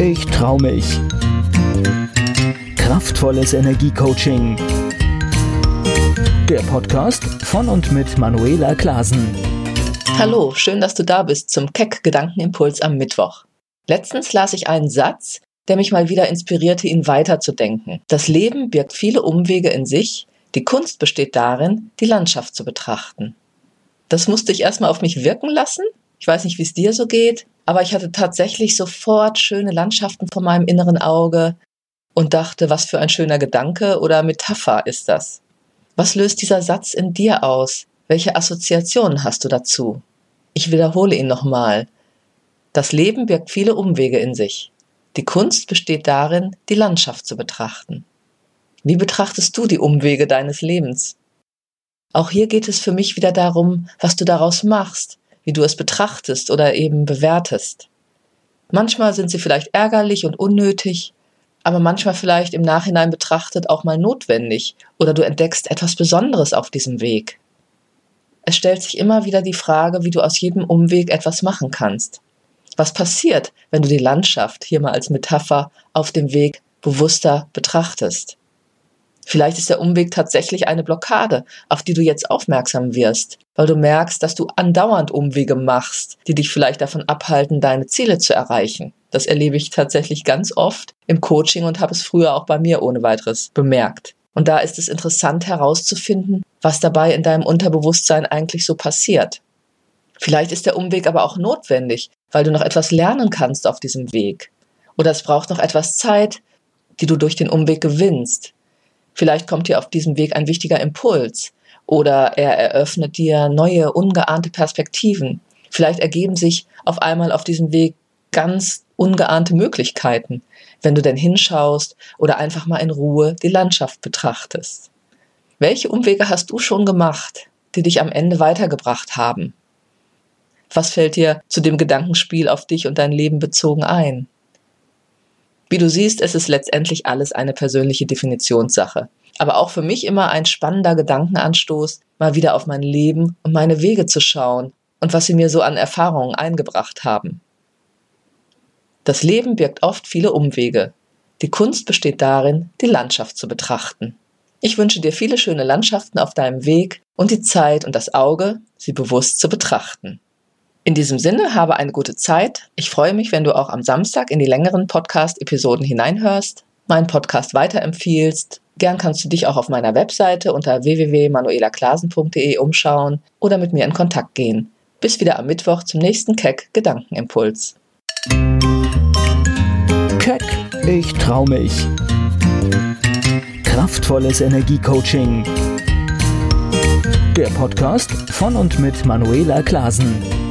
ich trau mich. Kraftvolles Energiecoaching. Der Podcast von und mit Manuela Klasen. Hallo, schön, dass du da bist zum Keck Gedankenimpuls am Mittwoch. Letztens las ich einen Satz, der mich mal wieder inspirierte, ihn weiterzudenken. Das Leben birgt viele Umwege in sich, die Kunst besteht darin, die Landschaft zu betrachten. Das musste ich erstmal auf mich wirken lassen. Ich weiß nicht, wie es dir so geht, aber ich hatte tatsächlich sofort schöne Landschaften vor meinem inneren Auge und dachte, was für ein schöner Gedanke oder Metapher ist das? Was löst dieser Satz in dir aus? Welche Assoziationen hast du dazu? Ich wiederhole ihn nochmal. Das Leben birgt viele Umwege in sich. Die Kunst besteht darin, die Landschaft zu betrachten. Wie betrachtest du die Umwege deines Lebens? Auch hier geht es für mich wieder darum, was du daraus machst, wie du es betrachtest oder eben bewertest. Manchmal sind sie vielleicht ärgerlich und unnötig, aber manchmal vielleicht im Nachhinein betrachtet auch mal notwendig oder du entdeckst etwas Besonderes auf diesem Weg. Es stellt sich immer wieder die Frage, wie du aus jedem Umweg etwas machen kannst. Was passiert, wenn du die Landschaft, hier mal als Metapher, auf dem Weg bewusster betrachtest? Vielleicht ist der Umweg tatsächlich eine Blockade, auf die du jetzt aufmerksam wirst, weil du merkst, dass du andauernd Umwege machst, die dich vielleicht davon abhalten, deine Ziele zu erreichen. Das erlebe ich tatsächlich ganz oft im Coaching und habe es früher auch bei mir ohne weiteres bemerkt. Und da ist es interessant herauszufinden, was dabei in deinem Unterbewusstsein eigentlich so passiert. Vielleicht ist der Umweg aber auch notwendig, weil du noch etwas lernen kannst auf diesem Weg. Oder es braucht noch etwas Zeit, die du durch den Umweg gewinnst, Vielleicht kommt dir auf diesem Weg ein wichtiger Impuls oder er eröffnet dir neue, ungeahnte Perspektiven. Vielleicht ergeben sich auf einmal auf diesem Weg ganz ungeahnte Möglichkeiten, wenn du denn hinschaust oder einfach mal in Ruhe die Landschaft betrachtest. Welche Umwege hast du schon gemacht, die dich am Ende weitergebracht haben? Was fällt dir zu dem Gedankenspiel auf dich und dein Leben bezogen ein? Wie du siehst, es ist letztendlich alles eine persönliche Definitionssache. Aber auch für mich immer ein spannender Gedankenanstoß, mal wieder auf mein Leben und meine Wege zu schauen und was sie mir so an Erfahrungen eingebracht haben. Das Leben birgt oft viele Umwege. Die Kunst besteht darin, die Landschaft zu betrachten. Ich wünsche dir viele schöne Landschaften auf deinem Weg und die Zeit und das Auge, sie bewusst zu betrachten. In diesem Sinne, habe eine gute Zeit. Ich freue mich, wenn du auch am Samstag in die längeren Podcast-Episoden hineinhörst, meinen Podcast weiterempfiehlst. Gern kannst du dich auch auf meiner Webseite unter www.manuelaklasen.de umschauen oder mit mir in Kontakt gehen. Bis wieder am Mittwoch zum nächsten Keck Gedankenimpuls. Keck, ich trau mich. Kraftvolles Energiecoaching. Der Podcast von und mit Manuela Klasen.